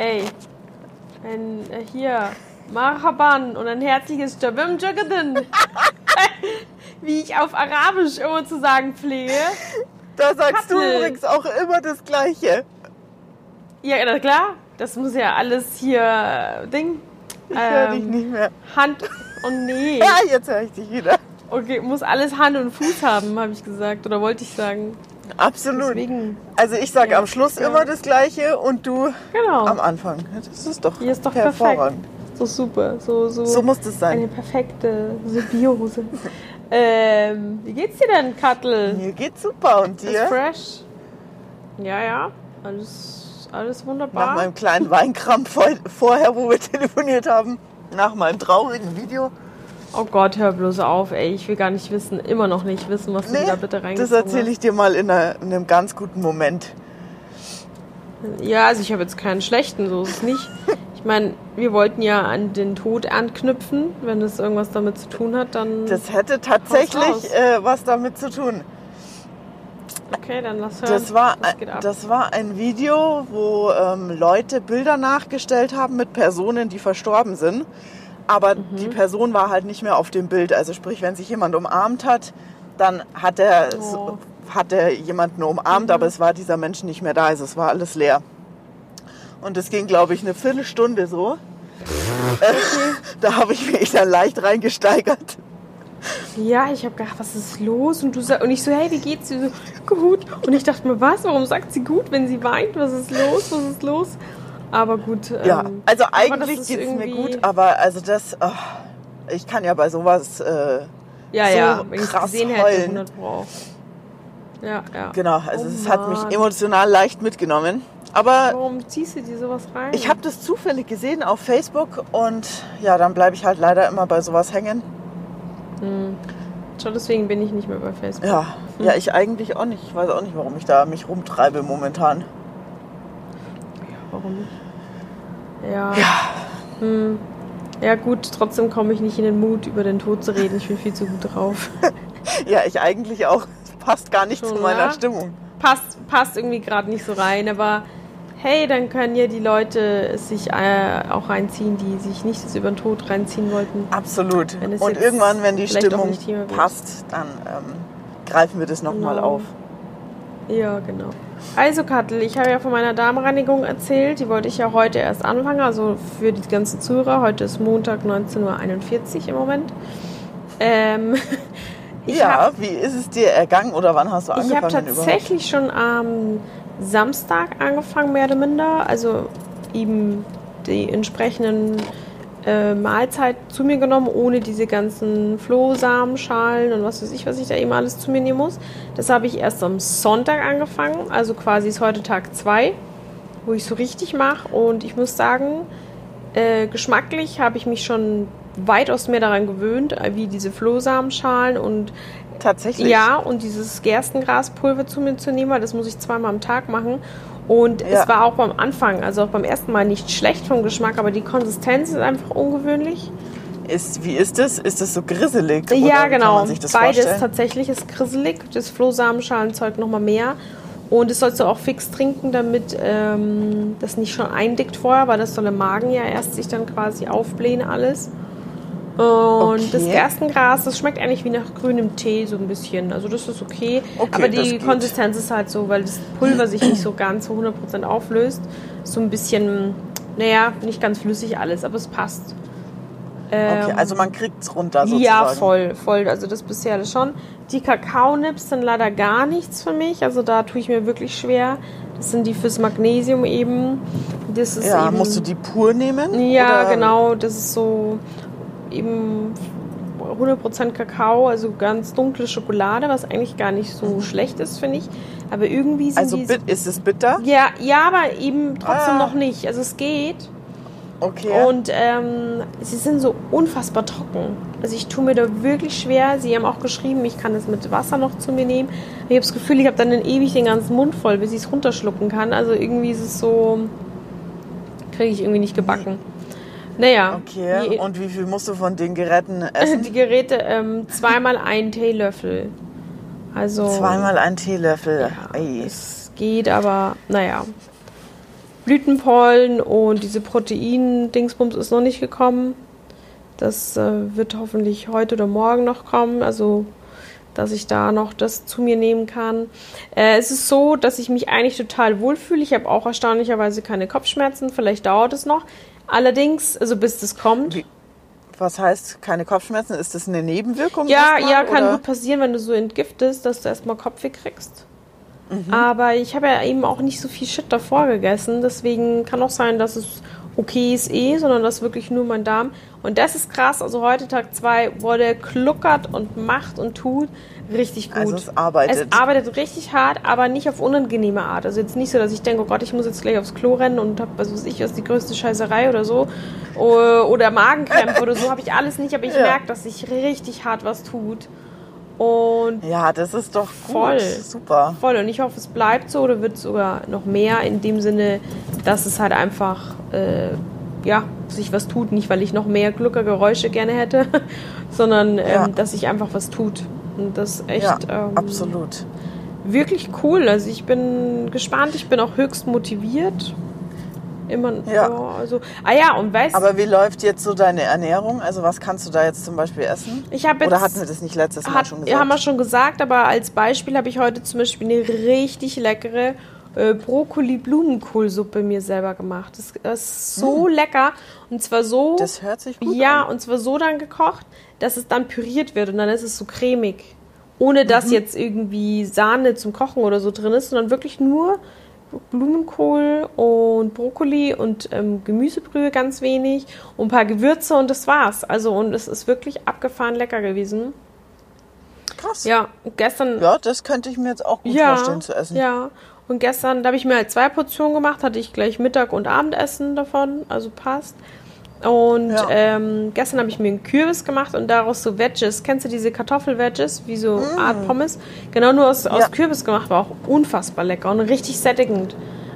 Ey, ein, äh, hier, Marhaban und ein herzliches Jabim Jagadan. Wie ich auf Arabisch immer zu sagen pflege. Da sagst du Kattel. übrigens auch immer das Gleiche. Ja, na klar. Das muss ja alles hier äh, Ding. Ich höre dich ähm, nicht mehr. Hand und nee. Ja, jetzt höre ich dich wieder. Okay, muss alles Hand und Fuß haben, habe ich gesagt. Oder wollte ich sagen. Absolut. Deswegen. Also ich sage Ja, am Schluss ja. immer das Gleiche und du Genau. am Anfang. Das ist doch, Hier ist doch hervorragend. perfekt. So super. So, so, So muss das eine sein. perfekte Symbiose. ähm, wie geht's dir denn, Kattel? Mir geht's super und Ist dir? fresh? Ja, ja. Alles, alles Nach wunderbar. meinem kleinen Weinkrampf vor- vorher, wo wir telefoniert haben, nach meinem traurigen Video. Oh Gott, hör bloß auf, ey. Ich will gar nicht wissen, immer noch nicht wissen, was du Nee, da bitte das reingezogen erzähle ich dir mal in, einer, in einem ganz guten Moment. hast. Ja, also ich habe jetzt keinen schlechten, so ist es nicht. Ich meine, wir wollten ja an den Tod anknüpfen. Wenn das irgendwas damit zu tun hat, dann... Das hätte tatsächlich äh, was damit zu tun. okay, dann lass hören. Das war, das war ein Video, wo ähm, Leute Bilder nachgestellt haben mit Personen, die verstorben sind. Aber Mhm. die Person war halt nicht mehr auf dem Bild. Also sprich, wenn sich jemand umarmt hat, dann hat er, Oh. hat er jemanden umarmt, aber es war dieser Mensch nicht mehr da. Also es war alles leer. Und es ging, glaube ich, eine Viertelstunde so. Da habe ich mich dann leicht reingesteigert. Ja, ich habe gedacht, was ist los? Und du sag, und ich so, hey, wie geht's dir? So, gut. Und ich dachte mir, was? Warum sagt sie gut, wenn sie weint? Was ist los? Was ist los? Aber gut. Ja, ähm, also eigentlich geht es mir gut, aber also das, oh, ich kann ja bei sowas, äh, Ja, so ja, wenn krass gesehen hätte, heulen. 100 Pro. Ja, ja. genau, also Oh es hat mich emotional leicht mitgenommen. Aber Warum ziehst du dir sowas rein? ich habe das zufällig gesehen auf Facebook und ja, dann bleibe ich halt leider immer bei sowas hängen. Schon deswegen bin ich nicht mehr bei Facebook. Ja, ja, ich eigentlich auch nicht. Ich weiß auch nicht, warum ich da mich rumtreibe momentan. Warum nicht? Ja. Hm. Ja gut, trotzdem komme ich nicht in den Mut, über den Tod zu reden. Ich bin viel zu gut drauf. Ja, ich eigentlich auch. Passt gar nicht Schon, zu meiner ja? Stimmung. passt, passt irgendwie gerade nicht so rein, aber hey, dann können ja die Leute sich äh, auch reinziehen, die sich nicht das über den Tod reinziehen wollten. Absolut. Und irgendwann, wenn die Stimmung passt, dann ähm, greifen wir das nochmal Genau. auf. Ja, genau. Also Kattel, ich habe ja von meiner Darmreinigung erzählt. Die wollte ich ja heute erst anfangen. Also für die ganzen Zuhörer. Heute ist Montag 19.41 Uhr im Moment. Ähm, ich ja, hab- wie ist es dir ergangen oder wann hast du Ich angefangen habe tatsächlich schon am Samstag angefangen, mehr oder minder. Also eben die entsprechenden äh, Mahlzeit zu mir genommen, ohne diese ganzen Flohsamenschalen und was weiß ich, was ich da eben alles zu mir nehmen muss. Das habe ich erst am Sonntag angefangen. Also quasi ist heute Tag 2, wo ich so richtig mache. Und ich muss sagen, äh, geschmacklich habe ich mich schon weitaus mehr daran gewöhnt, äh, wie diese Flohsamenschalen und Tatsächlich. ja, und dieses Gerstengraspulver zu mir zu nehmen, weil das muss ich zweimal am Tag machen. Und Ja. es war auch beim Anfang, also auch beim ersten Mal nicht schlecht vom Geschmack, aber die Konsistenz ist einfach ungewöhnlich. Ist, wie ist es? Ist es so grisselig? ja, genau. das Beides vorstellen? tatsächlich ist grisselig. Das Flohsamenschalenzeug nochmal mehr. Und das sollst du auch fix trinken, damit ähm, das nicht schon eindickt vorher, weil das soll im Magen ja erst sich dann quasi aufblähen alles. Und Okay. das Gerstengras, das schmeckt eigentlich wie nach grünem Tee so ein bisschen. Also das ist okay. Okay, Aber die. Konsistenz ist halt so, weil das Pulver sich nicht so ganz zu 100% auflöst. So ein bisschen, naja, nicht ganz flüssig alles, aber es passt. Okay, Ähm, also man kriegt es runter sozusagen. ja, voll, voll. Also das bisher das schon. Die Kakaonips sind leider gar nichts für mich. Also da tue ich mir wirklich schwer. Das sind die fürs Magnesium eben. Das ist Ja, eben, musst du die pur nehmen? Ja, oder? genau. Das ist so eben 100% Kakao, also ganz dunkle Schokolade, was eigentlich gar nicht so schlecht ist, finde ich. Aber irgendwie sind Also die... bit- ist es bitter? ja, ja, aber eben trotzdem Ah. noch nicht. Also es geht. Okay. Und ähm, sie sind so unfassbar trocken. Also ich tue mir da wirklich schwer. Sie haben auch geschrieben, ich kann es mit Wasser noch zu mir nehmen. Ich habe das Gefühl, ich habe dann ewig den ganzen Mund voll, bis ich es runterschlucken kann. Also irgendwie ist es so, kriege ich irgendwie nicht gebacken. Naja, okay. Und wie viel musst du von den Geräten essen? die Geräte ähm, zweimal einen Teelöffel. Also Zweimal ein Teelöffel. ja, es geht, aber naja. Blütenpollen und diese Protein-Dingsbums ist noch nicht gekommen. Das äh, wird hoffentlich heute oder morgen noch kommen. Also dass ich da noch das zu mir nehmen kann. Äh, es ist so, dass ich mich eigentlich total wohlfühle. Ich habe auch erstaunlicherweise keine Kopfschmerzen. Vielleicht dauert es noch. Allerdings, also bis das kommt. Wie, was heißt keine Kopfschmerzen? Ist das eine Nebenwirkung? Ja, erstmal, ja, kann oder? gut passieren, wenn du so entgiftest, dass du erstmal Kopfweh kriegst. Mhm. Aber ich habe ja eben auch nicht so viel Shit davor gegessen. Deswegen kann auch sein, dass es okay ist eh, sondern das wirklich nur mein Darm. Und das ist krass. Also heute Tag 2 wurde kluckert und macht und tut richtig gut. Also es arbeitet. Es arbeitet richtig hart, aber nicht auf unangenehme Art. Also jetzt nicht so, dass ich denke, oh Gott, ich muss jetzt gleich aufs Klo rennen und habe, was weiß ich, was die größte Scheißerei oder so. Oder Magenkrämpfe oder so habe ich alles nicht, aber ich ja. merke, dass sich richtig hart was tut. Und ja, das ist doch voll super. Voll. Und ich hoffe, es bleibt so oder wird sogar noch mehr in dem Sinne, dass es halt einfach äh, ja, sich was tut. Nicht, weil ich noch mehr Gluckergeräusche gerne hätte, sondern ähm, ja. dass sich einfach was tut. Und das echt. Ja, ähm, absolut. Wirklich cool. Also ich bin gespannt, ich bin auch höchst motiviert. Immer, ja. Oh, also, ah ja, und weißt Aber wie läuft jetzt so deine Ernährung? Also was kannst du da jetzt zum Beispiel essen? Ich jetzt, Oder hatten wir das nicht letztes Mal schon gesagt? Ja, haben wir schon gesagt, aber als Beispiel habe ich heute zum Beispiel eine richtig leckere äh, Brokkoli-Blumenkohlsuppe mir selber gemacht. Das, das ist so mm. lecker. Und zwar so. Das hört sich gut Ja, an. und zwar so dann gekocht, dass es dann püriert wird und dann ist es so cremig. Ohne dass mhm. jetzt irgendwie Sahne zum Kochen oder so drin ist, sondern wirklich nur Blumenkohl und Brokkoli und ähm, Gemüsebrühe ganz wenig und ein paar Gewürze und das war's. Also und es ist wirklich abgefahren lecker gewesen. Krass. Ja, gestern. Ja, das könnte ich mir jetzt auch gut ja, vorstellen zu essen. Ja. Und gestern, da habe ich mir halt zwei Portionen gemacht, hatte ich gleich Mittag und Abendessen davon, also passt. Und ja. ähm, gestern habe ich mir einen Kürbis gemacht und daraus so Wedges. Kennst du diese Kartoffel-Wedges, wie so mm. Art Pommes? Genau nur aus, aus Kürbis gemacht, war auch unfassbar lecker und richtig sättigend.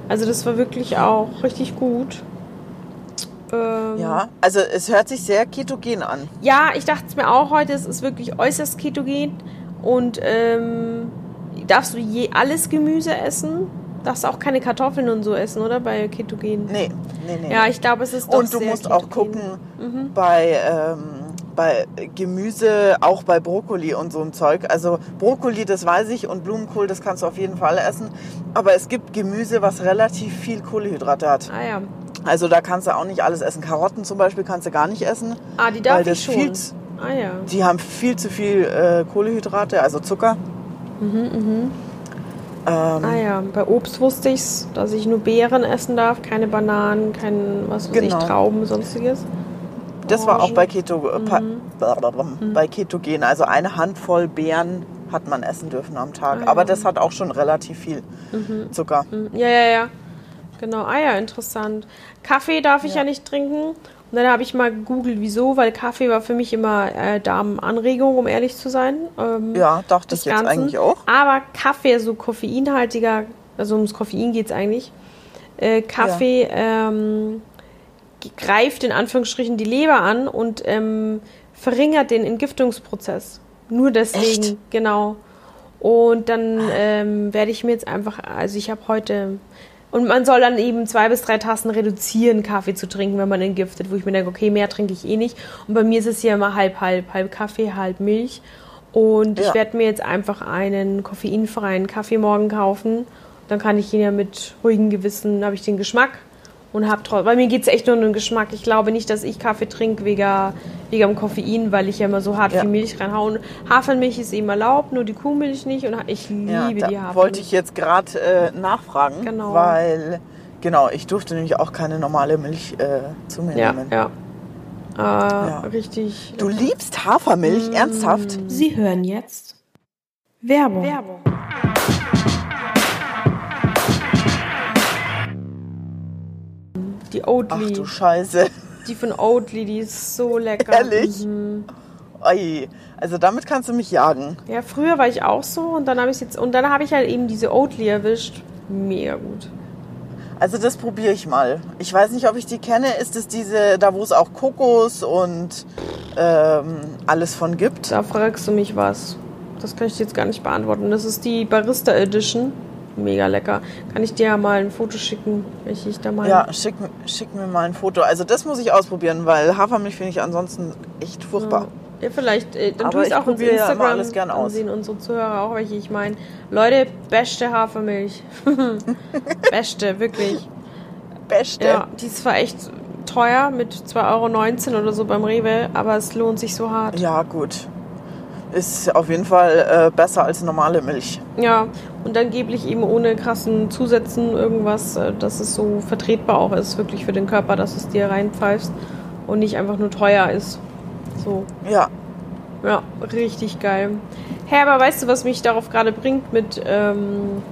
Also das war wirklich auch richtig gut. Ähm, ja, also es hört sich sehr ketogen an. Ja, ich dachte es mir auch heute, es ist wirklich äußerst ketogen und ähm, darfst du je alles Gemüse essen? darfst auch keine Kartoffeln und so essen, oder? Bei Ketogen. Nee, nee, nee. Ja, ich glaube, es ist doch Und du musst Ketogen. auch gucken, mhm. bei, ähm, bei Gemüse, auch bei Brokkoli und so ein Zeug. Also Brokkoli, das weiß ich, und Blumenkohl, das kannst du auf jeden Fall essen. Aber es gibt Gemüse, was relativ viel Kohlenhydrate hat. Ah ja. Also da kannst du auch nicht alles essen. Karotten zum Beispiel kannst du gar nicht essen. Ah, die darf ich schon. Viel, ah ja. Die haben viel zu viel äh, Kohlenhydrate, also Zucker. Mhm, mhm. Ähm, ah ja, bei Obst wusste ich es, dass ich nur Beeren essen darf, keine Bananen, kein, was weiß genau. ich, Trauben, sonstiges. Das war auch bei, Keto, äh, mhm. mhm. bei Ketogen. Also eine Handvoll Beeren hat man essen dürfen am Tag. Ah, ja. Aber das hat auch schon relativ viel mhm. Zucker. Mhm. Ja, ja, ja. Genau. Ah ja, interessant. Kaffee darf ich ja, ja nicht trinken. Und dann habe ich mal gegoogelt, wieso, weil Kaffee war für mich immer äh, Darmanregung, um ehrlich zu sein. Ähm, ja, dachte ich jetzt Ganzen. eigentlich auch. Aber Kaffee, so koffeinhaltiger, also ums Koffein geht es eigentlich. Äh, Kaffee ja. ähm, greift in Anführungsstrichen die Leber an und ähm, verringert den Entgiftungsprozess. Nur deswegen, Echt? genau. Und dann ähm, werde ich mir jetzt einfach, also ich habe heute und man soll dann eben zwei bis drei Tassen reduzieren, Kaffee zu trinken, wenn man entgiftet, wo ich mir denke, okay, mehr trinke ich eh nicht. Und bei mir ist es ja immer halb, halb, halb Kaffee, halb Milch. Und ja. ich werde mir jetzt einfach einen koffeinfreien Kaffee morgen kaufen. Dann kann ich ihn ja mit ruhigem Gewissen, habe ich den Geschmack und habe trotzdem, bei mir geht es echt nur um den Geschmack. Ich glaube nicht, dass ich Kaffee trinke wegen, wegen dem Koffein, weil ich ja immer so hart ja. viel Milch reinhaue. Hafermilch ist eben erlaubt, nur die Kuhmilch nicht und ich liebe ja, die Hafermilch. wollte ich jetzt gerade äh, nachfragen, genau. weil genau, ich durfte nämlich auch keine normale Milch äh, zu mir ja, nehmen. Ja. Äh, ja. Richtig. Du liebst Hafermilch, mmh. ernsthaft? Sie hören jetzt Werbung. Werbung. Die Oatly. Ach du Scheiße. Die von Oatly, die ist so lecker. Ehrlich? Mhm. Oi. Also damit kannst du mich jagen. Ja, früher war ich auch so und dann habe ich jetzt und dann habe ich halt eben diese Oatly erwischt. Mega gut. Also das probiere ich mal. Ich weiß nicht, ob ich die kenne. Ist es diese, da wo es auch Kokos und ähm, alles von gibt? Da fragst du mich was. Das kann ich dir jetzt gar nicht beantworten. Das ist die Barista Edition. Mega lecker. Kann ich dir ja mal ein Foto schicken, welche ich da mal. Ja, schick, schick mir mal ein Foto. Also das muss ich ausprobieren, weil Hafermilch finde ich ansonsten echt furchtbar. Ja, vielleicht, äh, dann Aber tu es ich auch ins probiere ja Instagram alles gern aus. ansehen, unsere Zuhörer auch, welche ich meine. Leute, beste Hafermilch. beste, wirklich. Beste. Ja, die ist zwar echt teuer mit 2,19 Euro oder so beim Rewe, aber es lohnt sich so hart. Ja, gut. Ist auf jeden Fall äh, besser als normale Milch. Ja, und angeblich eben ohne krassen Zusätzen irgendwas, äh, dass es so vertretbar auch ist, wirklich für den Körper, dass es dir reinpfeifst und nicht einfach nur teuer ist. So, Ja. ja, richtig geil. Hey, aber weißt du, was mich darauf gerade bringt mit ähm,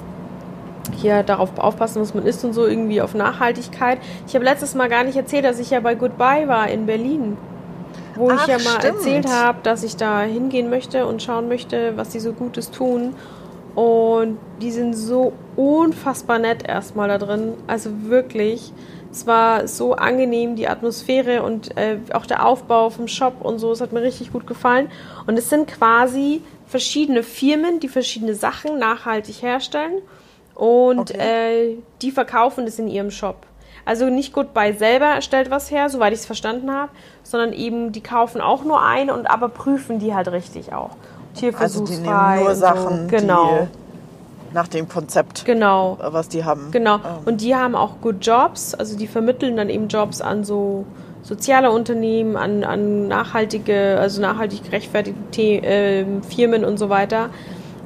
hier darauf aufpassen, was man isst und so irgendwie auf Nachhaltigkeit? Ich habe letztes Mal gar nicht erzählt, dass ich ja bei Goodbye war in Berlin. Wo Ach, ich ja mal stimmt. erzählt habe, dass ich da hingehen möchte und schauen möchte, was die so Gutes tun. Und die sind so unfassbar nett erstmal da drin. Also wirklich. Es war so angenehm, die Atmosphäre und äh, auch der Aufbau vom Shop und so. Es hat mir richtig gut gefallen. Und es sind quasi verschiedene Firmen, die verschiedene Sachen nachhaltig herstellen. Und äh, die verkaufen das in ihrem Shop. Also nicht Goodbye selber stellt was her, soweit ich es verstanden habe, sondern eben die kaufen auch nur ein und aber prüfen die halt richtig auch. Also die Tierversuchsfrei. nehmen nur Sachen, so. genau, die nach dem Konzept, genau. äh, was die haben. Genau. Ähm, Und die haben auch Good Jobs, also die vermitteln dann eben Jobs an so soziale Unternehmen, an, an nachhaltige, also nachhaltig gerechtfertigte The ähm, Firmen und so weiter.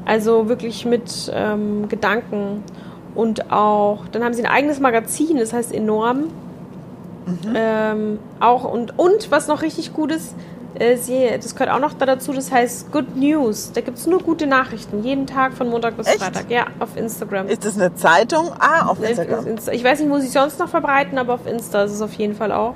Also wirklich mit ähm, Gedanken. Und auch, dann haben sie ein eigenes Magazin, das heißt Enorm. Ähm, auch und, und was noch richtig gut ist, äh, sie, das gehört auch noch da dazu, das heißt Good News. Da gibt es nur gute Nachrichten, jeden Tag von Montag bis Echt? Freitag. Ja, auf Instagram. ist das eine Zeitung? Ah, auf Instagram. Insta. Ich weiß nicht, wo sie sonst noch verbreiten, aber auf Insta ist es auf jeden Fall auch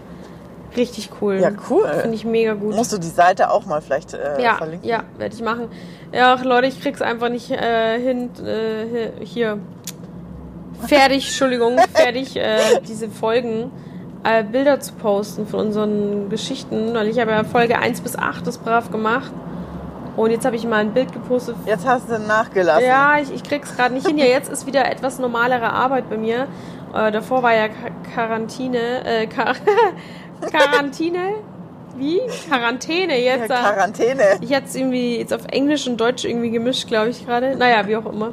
richtig cool. Ja, cool. Finde ich mega gut. Musst du die Seite auch mal vielleicht äh, ja, verlinken? ja, werde ich machen. Ja, ach, Leute, ich krieg's einfach nicht äh, hin. Äh, hier. Fertig, Entschuldigung, fertig, äh, diese Folgen. Äh, Bilder zu posten von unseren Geschichten, weil ich habe ja Folge 1 bis 8 das brav gemacht. Und jetzt habe ich mal ein Bild gepostet Jetzt hast du nachgelassen. ja, ich, ich krieg's gerade nicht hin. Ja, jetzt ist wieder etwas normalere Arbeit bei mir. Äh, davor war ja Quarantäne. Äh, Quar Quarantäne? Wie? Quarantäne Ja, jetzt. äh, Quarantäne. ich hatte es irgendwie jetzt auf Englisch und Deutsch irgendwie gemischt, glaube ich gerade. Naja, wie auch immer.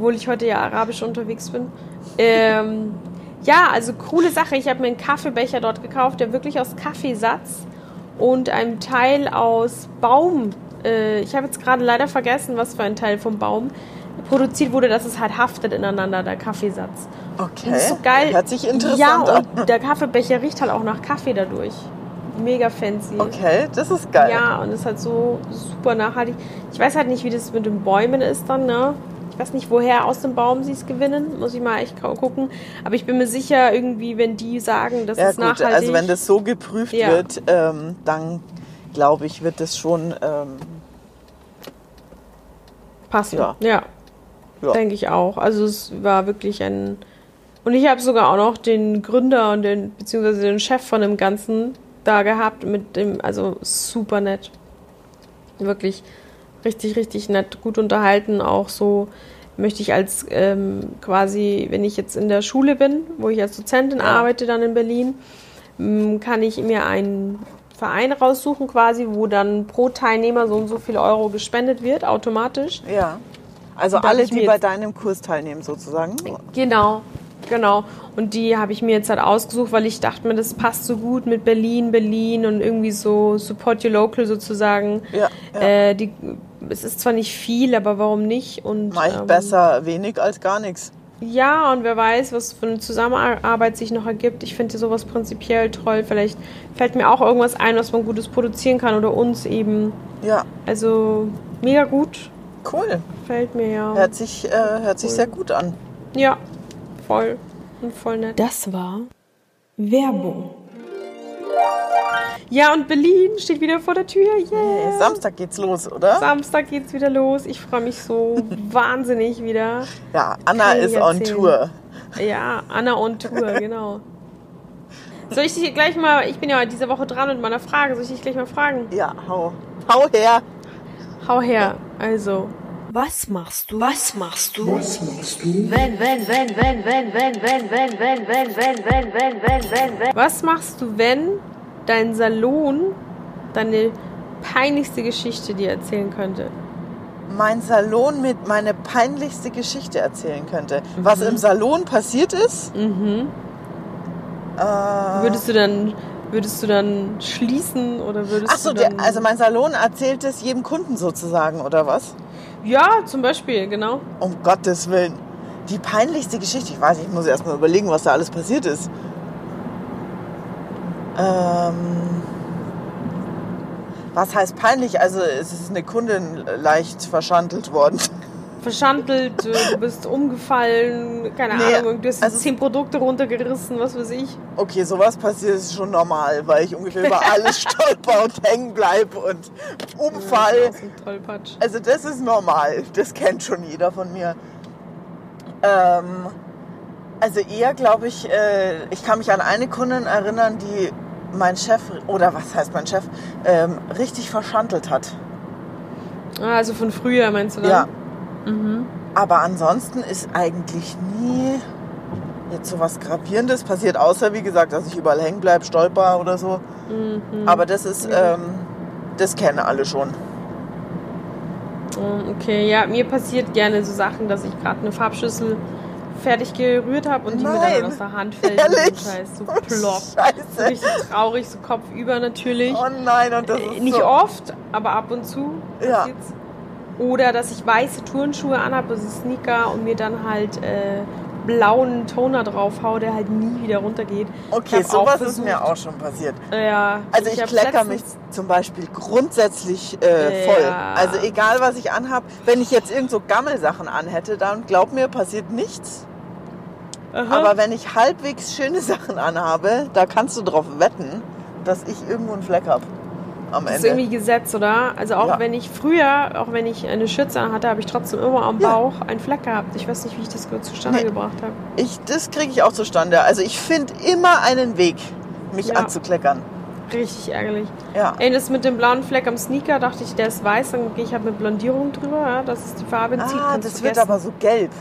Obwohl ich heute ja arabisch unterwegs bin. Ähm, ja, also coole Sache. Ich habe mir einen Kaffeebecher dort gekauft, der wirklich aus Kaffeesatz und einem Teil aus Baum. Äh, ich habe jetzt gerade leider vergessen, was für ein Teil vom Baum produziert wurde, dass es halt haftet ineinander, der Kaffeesatz. Okay. Das ist so geil. Hört sich interessant ja, an. und der Kaffeebecher riecht halt auch nach Kaffee dadurch. Mega fancy. Okay, das ist geil. Ja, und ist halt so super nachhaltig. Ich weiß halt nicht, wie das mit den Bäumen ist dann, ne? Ich weiß nicht, woher aus dem Baum sie es gewinnen. Muss ich mal echt gu- gucken. Aber ich bin mir sicher, irgendwie, wenn die sagen, das Ja ist gut, nachhaltig. also wenn das so geprüft Ja. wird, ähm, dann glaube ich, wird das schon ähm, passen. Ja. Ja, Ja. denke ich auch. Also es war wirklich ein. Und ich habe sogar auch noch den Gründer und den, beziehungsweise den Chef von dem Ganzen da gehabt mit dem, also super nett. Wirklich richtig, richtig nett, gut unterhalten. Auch so möchte ich als ähm, quasi, wenn ich jetzt in der Schule bin, wo ich als Dozentin arbeite, dann in Berlin, m, kann ich mir einen Verein raussuchen, quasi, wo dann pro Teilnehmer so und so viel Euro gespendet wird, automatisch. ja. Also alle, die bei deinem Kurs teilnehmen sozusagen. Genau, genau. Und die habe ich mir jetzt halt ausgesucht, weil ich dachte mir, das passt so gut mit Berlin, Berlin und irgendwie so Support Your Local sozusagen. Ja, ja. Äh, die, es ist zwar nicht viel, aber warum nicht? Und, Mach ich ähm, besser wenig als gar nichts. Ja, und wer weiß, was für eine Zusammenarbeit sich noch ergibt. Ich finde sowas prinzipiell toll. Vielleicht fällt mir auch irgendwas ein, was man Gutes produzieren kann oder uns eben. Ja, Also mega gut. cool. Fällt mir ja. Hört sich, äh, hört sich sehr gut an. Ja, voll. Und voll nett. Das war Werbung. Ja, und Berlin steht wieder vor der Tür. Yeah. Samstag geht's los, oder? Samstag geht's wieder los. Ich freue mich so wahnsinnig wieder. Ja, Anna ist on. Tour. Ja, Anna on Tour, genau. Soll ich dich gleich mal, ich bin ja diese Woche dran mit meiner Frage, soll ich dich gleich mal fragen? Ja, hau, hau her. Hau her. Also, Was machst du? Was machst du? Was machst du? Wenn, wenn, wenn, wenn, wenn, wenn, wenn, wenn, wenn, wenn, wenn, wenn, wenn, wenn, wenn, wenn. Was machst du, wenn dein Salon deine peinlichste Geschichte dir erzählen könnte? Mein Salon mit meine peinlichste Geschichte erzählen könnte. Was im Salon passiert ist? Mhm. Äh, Würdest du dann, würdest du dann schließen oder würdest Ach so, du dann... der, also mein Salon erzählt es jedem Kunden sozusagen, oder was? ja, zum Beispiel, genau. Um Gottes Willen. Die peinlichste Geschichte. Ich weiß, nicht, ich muss erst mal überlegen, was da alles passiert ist. Ähm, was heißt peinlich? Also es ist eine Kundin leicht verschandelt worden. Verschandelt, du bist umgefallen, keine Nee, Ahnung, du hast also- zehn Produkte runtergerissen, was weiß ich. Okay, sowas passiert ist schon normal, weil ich ungefähr über alles stolper und hängen bleib und umfall. Aus dem Tollpatsch. Also das ist normal, das kennt schon jeder von mir. Ähm, also eher glaube ich, äh, ich kann mich an eine Kundin erinnern, die mein Chef, oder was heißt mein Chef, ähm, richtig verschandelt hat. Ah, also von früher meinst du dann? Ja. Mhm. Aber ansonsten ist eigentlich nie jetzt so was Gravierendes passiert, außer wie gesagt, dass ich überall hängen bleibe, stolper oder so. Mhm. Aber das ist, ähm, das kennen alle schon. Mm, Okay, ja, mir passiert gerne so Sachen, dass ich gerade eine Farbschüssel fertig gerührt habe und die mir Nein. dann aus der Hand fällt. Ehrlich? So Scheiß, so plopp. So Scheiße. richtig traurig, so kopfüber natürlich. Oh nein, und das Äh, ist Nicht so, oft, aber ab und zu Ja. Oder dass ich weiße Turnschuhe anhabe, also Sneaker und mir dann halt äh, blauen Toner drauf hau, der halt nie wieder runtergeht. Ich Okay, sowas ist versucht- mir auch schon passiert. Ja, Also ich, hab klecker mich zum Beispiel grundsätzlich äh, voll. Ja. Also egal was ich anhab, wenn ich jetzt irgend so Gammelsachen anhätte, dann glaub mir, passiert nichts. Aha. Aber wenn ich halbwegs schöne Sachen anhabe, da kannst du drauf wetten, dass ich irgendwo einen Fleck hab am Das ist Ende. irgendwie Gesetz, oder? Also auch Ja. wenn ich früher, auch wenn ich eine Schürze hatte, habe ich trotzdem immer am Ja. Bauch einen Fleck gehabt. Ich weiß nicht, wie ich das zustande Nee. gebracht habe. Ich, das kriege ich auch zustande. Also ich finde immer einen Weg, mich Ja. anzukleckern. Richtig ärgerlich. Ja. Ey, das mit dem blauen Fleck am Sneaker, dachte ich, der ist weiß, dann gehe ich halt mit Blondierung drüber, ja, dass es die Farbe zieht. Ah, das wird vergessen. aber so gelb.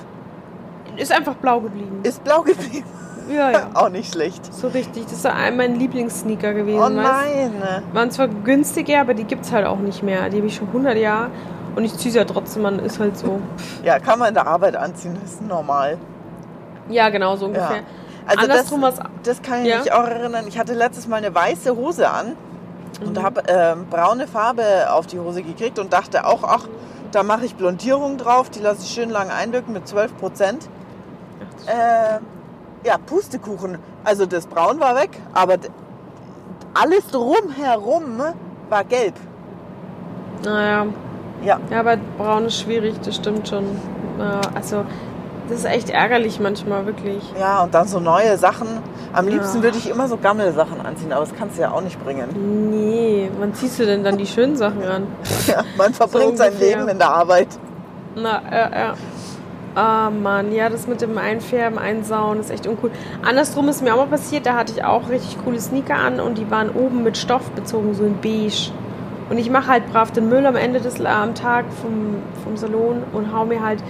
Ist einfach blau geblieben. Ist blau geblieben. Ja, ja. Auch nicht schlecht. So richtig. Das ist mein Lieblingssneaker gewesen. Oh weißt? nein. Waren zwar günstiger, aber die gibt es halt auch nicht mehr. Die habe ich schon 100 Jahre. Und ich ziehe sie ja trotzdem an. Ist halt so. Ja, kann man in der Arbeit anziehen, das ist normal. Ja, genau, so ungefähr. Ja. Also Andersrum das, was. das kann ich Ja. mich auch erinnern. Ich hatte letztes Mal eine weiße Hose an und Mhm. habe ähm, braune Farbe auf die Hose gekriegt und dachte auch, ach, da mache ich Blondierung drauf, die lasse ich schön lang einwirken mit 12 Prozent. Äh, ja, Pustekuchen. Also das Braun war weg, aber alles drumherum war gelb. Naja. Ja. Ja, aber braun ist schwierig, das stimmt schon. Also, das ist echt ärgerlich manchmal, wirklich. Ja, und dann so neue Sachen. Am Ja. liebsten würde ich immer so Gammelsachen anziehen, aber das kannst du ja auch nicht bringen. Nee, wann ziehst du denn dann die schönen Sachen an? Ja, man verbringt sein ungefähr. Leben in der Arbeit. Na, ja, ja. Ah, Mann, ja, das mit dem Einfärben, Einsauen ist echt uncool. Andersrum ist mir auch mal passiert, da hatte ich auch richtig coole Sneaker an und die waren oben mit Stoff bezogen, so in beige. Und ich mache halt brav den Müll am Ende des am Tag vom, vom Salon und hau mir halt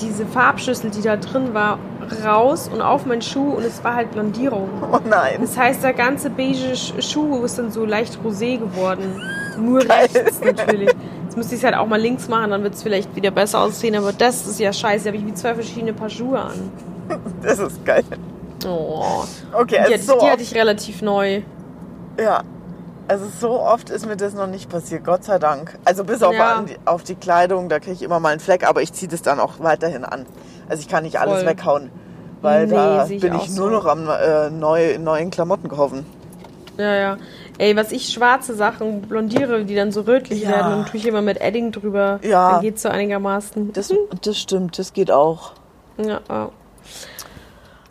diese Farbschüssel, die da drin war, raus und auf meinen Schuh und es war halt Blondierung. Oh nein. Das heißt, der ganze beige Sch- Schuh ist dann so leicht rosé geworden. Nur Geil. rechts natürlich. Jetzt müsste ich es halt auch mal links machen, dann wird es vielleicht wieder besser aussehen, aber das ist ja scheiße. Da habe ich wie zwei verschiedene Paar Schuhe an. Das ist geil. Oh. Okay, Die, also hatte, so die hatte ich relativ neu. ja. Also so oft ist mir das noch nicht passiert, Gott sei Dank. Also bis auf, Ja. die, auf die Kleidung, da kriege ich immer mal einen Fleck, aber ich ziehe das dann auch weiterhin an. Also ich kann nicht alles Voll. weghauen, weil Nee, da ich bin ich nur so. noch am äh, neu, neuen Klamotten kaufen. Ja, ja. Ey, was ich schwarze Sachen blondiere, die dann so rötlich Ja. werden, dann tue ich immer mit Edding drüber. Ja. Dann geht's so einigermaßen. Das, das stimmt, das geht auch. Ja, ja.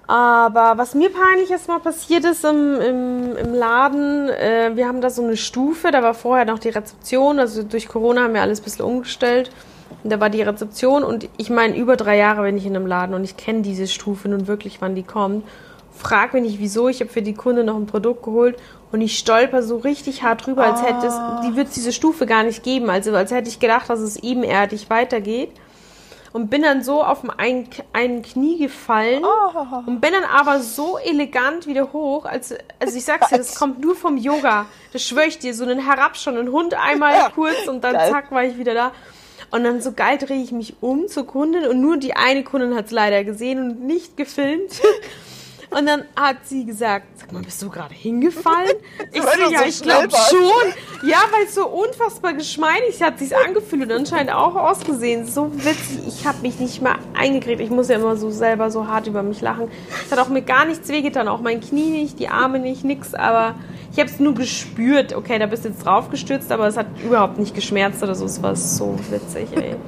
Aber was mir peinlich jetzt mal passiert ist im, im, im Laden, äh, wir haben da so eine Stufe, da war vorher noch die Rezeption, also durch Corona haben wir alles ein bisschen umgestellt. Und da war die Rezeption und ich meine, über drei Jahre bin ich in einem Laden und ich kenne diese Stufe nun wirklich, wann die kommt. frag mich nicht wieso, ich habe für die Kunde noch ein Produkt geholt und ich stolper so richtig hart drüber, als hätte es, die wird diese Stufe gar nicht geben, also als hätte ich gedacht, dass es ebenerdig weitergeht und bin dann so auf ein, ein Knie gefallen Oh. und bin dann aber so elegant wieder hoch, als, also ich sag's dir, das kommt nur vom Yoga, das schwöre ich dir, so einen herabschauenden Hund einmal Ja, kurz und dann geil. zack war ich wieder da. Und dann so geil drehe ich mich um zur Kundin und nur die eine Kundin hat's leider gesehen und nicht gefilmt. Und dann hat sie gesagt, sag mal, bist du gerade hingefallen? Ich so, ja, ich glaube schon. Ja, weil es so unfassbar geschmeidig hat sich angefühlt und anscheinend auch ausgesehen. So witzig. Ich habe mich nicht mal eingekriegt. Ich muss ja immer so selber so hart über mich lachen. Es hat auch mir gar nichts wehgetan. Auch mein Knie nicht, die Arme nicht, nix. Aber ich habe es nur gespürt. Okay, da bist du jetzt draufgestürzt, aber es hat überhaupt nicht geschmerzt oder so. Es war so witzig, ey.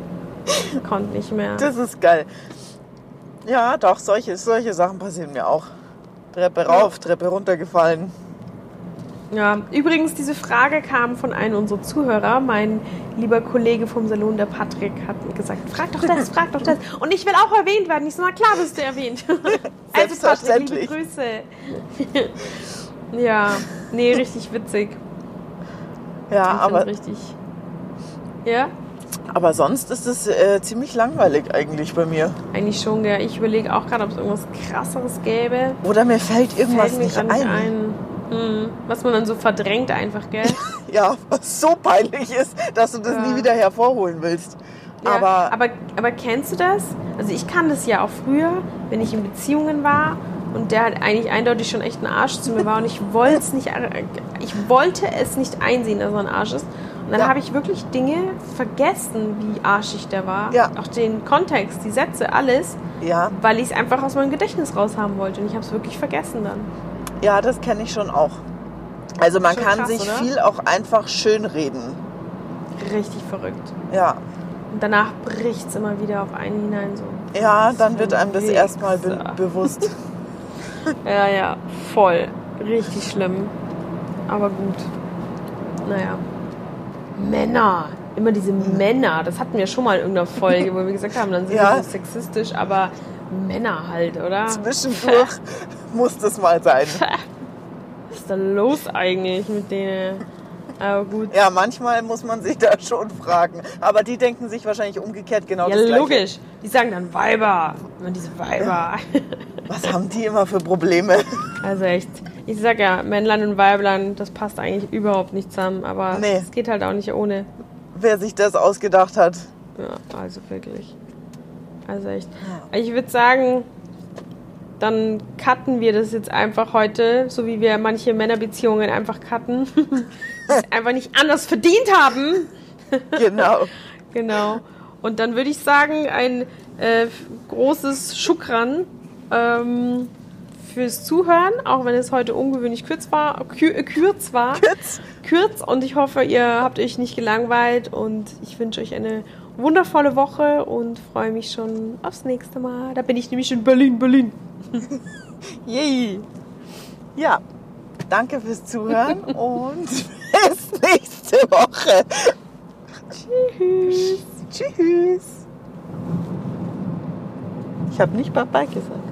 Ich konnte nicht mehr. Das ist geil. Ja, doch, solche, solche Sachen passieren mir auch. Treppe rauf, Treppe runtergefallen. Ja, übrigens, diese Frage kam von einem unserer Zuhörer. Mein lieber Kollege vom Salon, der Patrick, hat gesagt, frag doch das, frag doch das. Und ich will auch erwähnt werden. Ich so, na klar bist du erwähnt. Also Patrick, liebe. Grüße. ja, nee, richtig witzig. Ja, aber, richtig. Ja, aber sonst ist es äh, ziemlich langweilig eigentlich bei mir. eigentlich schon, gell. Ich überlege auch gerade, ob es irgendwas krasseres gäbe. Oder mir fällt irgendwas Fällt mir nicht ein. nicht ein. Hm, was man dann so verdrängt einfach, gell? Ja, was so peinlich ist, dass du das Ja. nie wieder hervorholen willst. Ja, aber, aber, aber kennst du das? Also ich kann das ja auch früher, wenn ich in Beziehungen war und der halt eigentlich eindeutig schon echt ein Arsch zu mir war und ich wollte es nicht, ich wollte es nicht einsehen, dass er ein Arsch ist. Und dann Ja. habe ich wirklich Dinge vergessen, wie arschig der war. Ja. Auch den Kontext, die Sätze, alles, ja, weil ich es einfach aus meinem Gedächtnis raushaben wollte und ich habe es wirklich vergessen dann. ja, das kenne ich schon auch. Also man Schon kann krass, sich oder? viel auch einfach schön reden. Richtig verrückt. Ja, Und danach bricht es immer wieder auf einen hinein so. ja, dann wird einem das erstmal be bewusst. Ja, ja, voll. Richtig schlimm. Aber gut. Naja. Männer. Immer diese Männer. Das hatten wir schon mal in irgendeiner Folge, wo wir gesagt haben, dann sind Ja. wir so sexistisch, aber Männer halt, oder? Zwischendurch muss das mal sein. Was ist da los eigentlich mit denen? Aber gut. Ja, manchmal muss man sich da schon fragen. Aber die denken sich wahrscheinlich umgekehrt genau Ja, das Gleiche. logisch. Die sagen dann Weiber. Immer diese Weiber. Was haben die immer für Probleme? Also echt. Ich sag ja, Männlein und Weiblein, das passt eigentlich überhaupt nicht zusammen. Aber Nee. es geht halt auch nicht ohne. Wer sich das ausgedacht hat. Ja, also wirklich. Also echt. Ich würde sagen, dann cutten wir das jetzt einfach heute, so wie wir manche Männerbeziehungen einfach cutten. einfach nicht anders verdient haben. Genau. Genau. Und dann würde ich sagen, ein äh, großes Schukran ähm, fürs Zuhören, auch wenn es heute ungewöhnlich kurz war. Kür, äh, kürz war. Kürz. Kürz. Und ich hoffe, ihr habt euch nicht gelangweilt und ich wünsche euch eine wundervolle Woche und freue mich schon aufs nächste Mal. Da bin ich nämlich in Berlin, Berlin. Yay. Ja, danke fürs Zuhören und bis nächste Woche. Tschüss. Tschüss. Ich habe nicht Bye-bye gesagt.